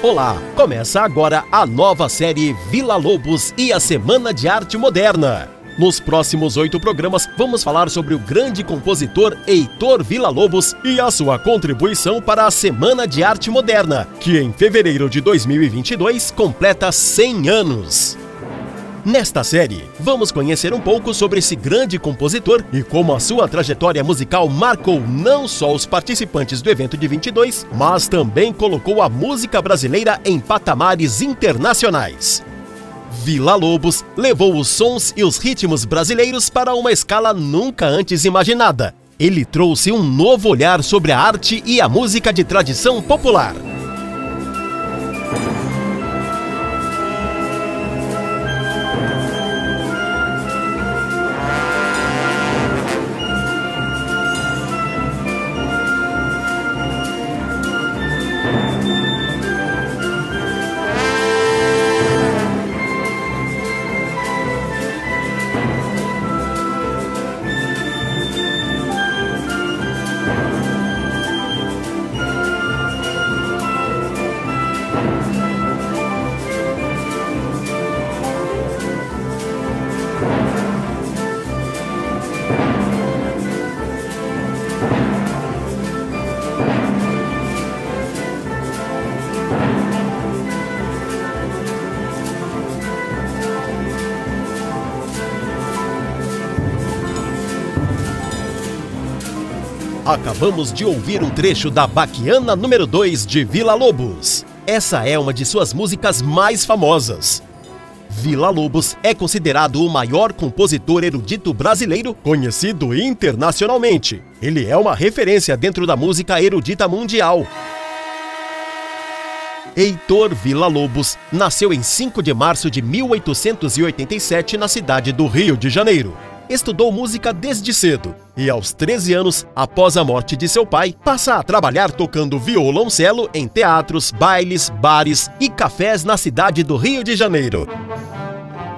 Olá, começa agora a nova série Vila Lobos e a Semana de Arte Moderna. Nos próximos oito programas, vamos falar sobre o grande compositor Heitor Villa-Lobos e a sua contribuição para a Semana de Arte Moderna, que em fevereiro de 2022 completa 100 anos. Nesta série, vamos conhecer um pouco sobre esse grande compositor e como a sua trajetória musical marcou não só os participantes do evento de 22, mas também colocou a música brasileira em patamares internacionais. Vila Lobos levou os sons e os ritmos brasileiros para uma escala nunca antes imaginada. Ele trouxe um novo olhar sobre a arte e a música de tradição popular. Acabamos de ouvir um trecho da Baquiana número 2 de Vila Lobos. Essa é uma de suas músicas mais famosas. Vila Lobos é considerado o maior compositor erudito brasileiro conhecido internacionalmente. Ele é uma referência dentro da música erudita mundial. Heitor Villa-Lobos nasceu em 5 de março de 1887 na cidade do Rio de Janeiro estudou música desde cedo e, aos 13 anos, após a morte de seu pai, passa a trabalhar tocando violoncelo em teatros, bailes, bares e cafés na cidade do Rio de Janeiro.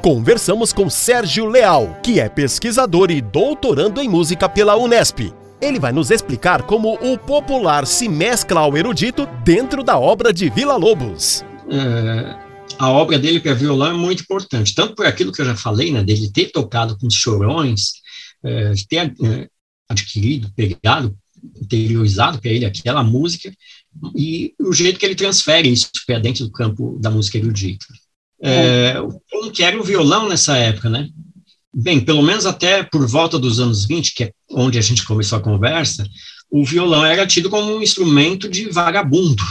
Conversamos com Sérgio Leal, que é pesquisador e doutorando em música pela Unesp. Ele vai nos explicar como o popular se mescla ao erudito dentro da obra de Vila Lobos. É a obra dele para violão é muito importante, tanto por aquilo que eu já falei, né, dele ter tocado com os chorões, é, ter é, adquirido, pegado, interiorizado para ele aquela música, e o jeito que ele transfere isso para dentro do campo da música erudita. É, como que era o violão nessa época, né? Bem, pelo menos até por volta dos anos 20, que é onde a gente começou a conversa, o violão era tido como um instrumento de vagabundo,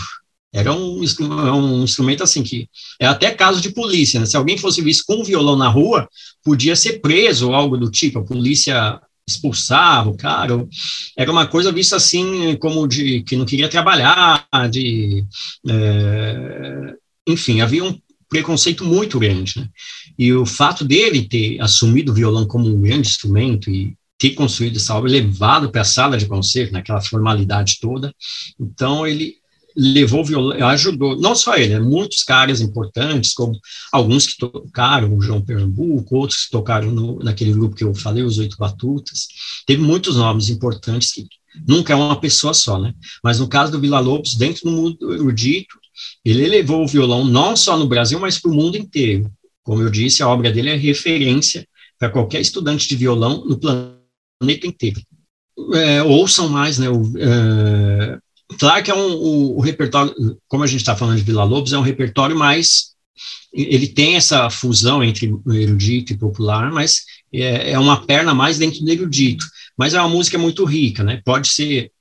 era um, um, instrumento assim que é até caso de polícia, né? Se alguém fosse visto com um violão na rua, podia ser preso ou algo do tipo. A polícia expulsava o cara. Era uma coisa vista assim como de que não queria trabalhar, de é, enfim, havia um preconceito muito grande. Né? E o fato dele ter assumido o violão como um grande instrumento e ter construído essa obra, levado para a sala de concerto, naquela formalidade toda, então ele levou violão, ajudou, não só ele, né, muitos caras importantes, como alguns que tocaram, o João Pernambuco, outros que tocaram no, naquele grupo que eu falei, os Oito Batutas, teve muitos nomes importantes que nunca é uma pessoa só, né? Mas no caso do Vila Lobos, dentro do mundo erudito, ele levou o violão não só no Brasil, mas para o mundo inteiro. Como eu disse, a obra dele é referência para qualquer estudante de violão no planeta inteiro. É, ouçam mais, né? O, é, Claro que é um, o, o repertório, como a gente está falando de Vila Lobos, é um repertório mais. Ele tem essa fusão entre erudito e popular, mas é, é uma perna mais dentro do erudito. Mas é uma música muito rica, né? Pode ser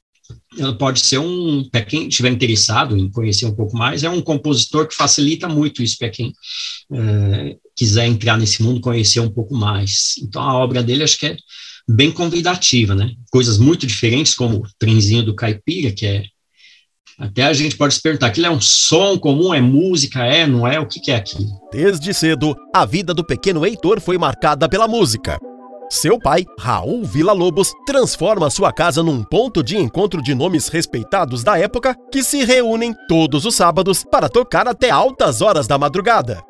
ela pode ser um, para quem estiver interessado em conhecer um pouco mais, é um compositor que facilita muito isso para quem é, quiser entrar nesse mundo, conhecer um pouco mais. Então, a obra dele acho que é bem convidativa, né? Coisas muito diferentes, como o Trenzinho do Caipira, que é até a gente pode se perguntar, aquilo é um som comum, é música, é, não é? O que, que é aquilo? Desde cedo, a vida do pequeno Heitor foi marcada pela música. Seu pai, Raul Vila Lobos, transforma sua casa num ponto de encontro de nomes respeitados da época que se reúnem todos os sábados para tocar até altas horas da madrugada.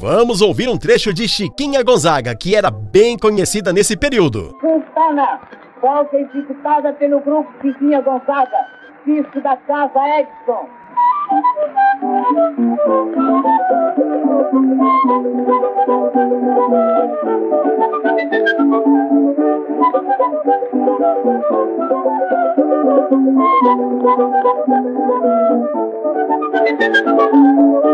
Vamos ouvir um trecho de Chiquinha Gonzaga, que era bem conhecida nesse período. Santana, volta executada pelo grupo Chiquinha Gonzaga, Francisco da Casa Edson.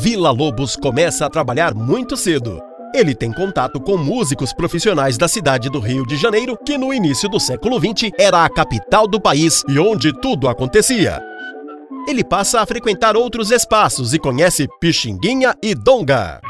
Vila Lobos começa a trabalhar muito cedo. Ele tem contato com músicos profissionais da cidade do Rio de Janeiro, que no início do século XX era a capital do país e onde tudo acontecia. Ele passa a frequentar outros espaços e conhece Pixinguinha e Donga.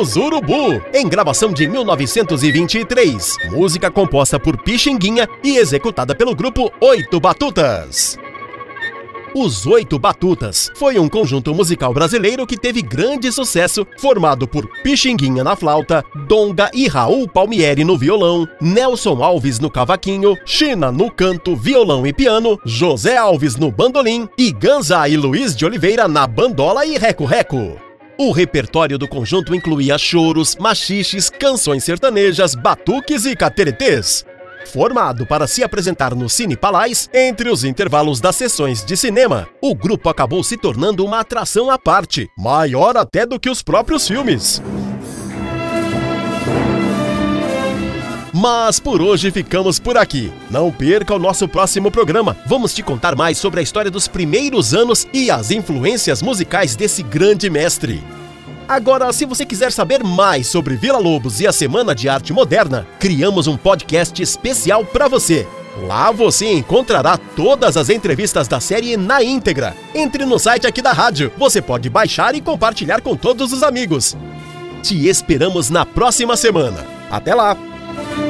Ouvimos Urubu, em gravação de 1923, música composta por Pixinguinha e executada pelo grupo Oito Batutas. Os Oito Batutas foi um conjunto musical brasileiro que teve grande sucesso, formado por Pixinguinha na flauta, Donga e Raul Palmieri no violão, Nelson Alves no cavaquinho, China no canto, violão e piano, José Alves no bandolim e Ganza e Luiz de Oliveira na bandola e reco-reco. O repertório do conjunto incluía choros, machiches, canções sertanejas, batuques e cateretês. Formado para se apresentar no Cine Palais, entre os intervalos das sessões de cinema, o grupo acabou se tornando uma atração à parte, maior até do que os próprios filmes. Mas por hoje ficamos por aqui. Não perca o nosso próximo programa. Vamos te contar mais sobre a história dos primeiros anos e as influências musicais desse grande mestre. Agora, se você quiser saber mais sobre Vila Lobos e a Semana de Arte Moderna, criamos um podcast especial para você. Lá você encontrará todas as entrevistas da série na íntegra. Entre no site aqui da rádio. Você pode baixar e compartilhar com todos os amigos. Te esperamos na próxima semana. Até lá! Thank you.